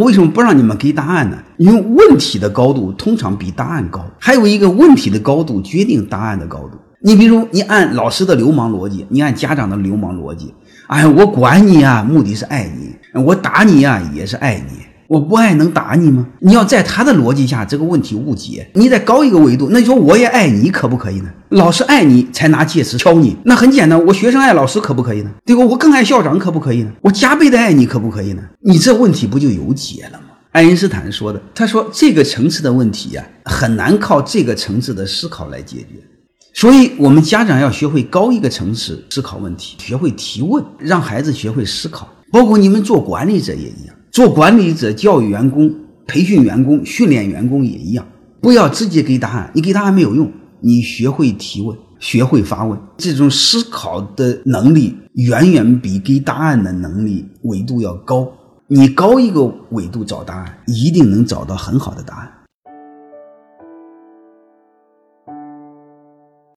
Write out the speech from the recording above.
我为什么不让你们给答案呢？因为问题的高度通常比答案高，还有一个问题的高度决定答案的高度。你比如，你按老师的流氓逻辑，你按家长的流氓逻辑，哎，我管你啊，目的是爱你；我打你啊，也是爱你。我不爱能打你吗？你要在他的逻辑下，这个问题误解。你再高一个维度，那你说我也爱你，可不可以呢？老师爱你才拿戒尺敲你，那很简单。我学生爱老师，可不可以呢？对吧？我更爱校长，可不可以呢？我加倍的爱你，可不可以呢？你这问题不就有解了吗？爱因斯坦说的，他说这个层次的问题呀，很难靠这个层次的思考来解决。所以，我们家长要学会高一个层次思考问题，学会提问，让孩子学会思考。包括你们做管理者也一样。做管理者、教育员工、培训员工、训练员工也一样，不要直接给答案，你给答案没有用。你学会提问，学会发问，这种思考的能力远远比给答案的能力维度要高。你高一个维度找答案，一定能找到很好的答案。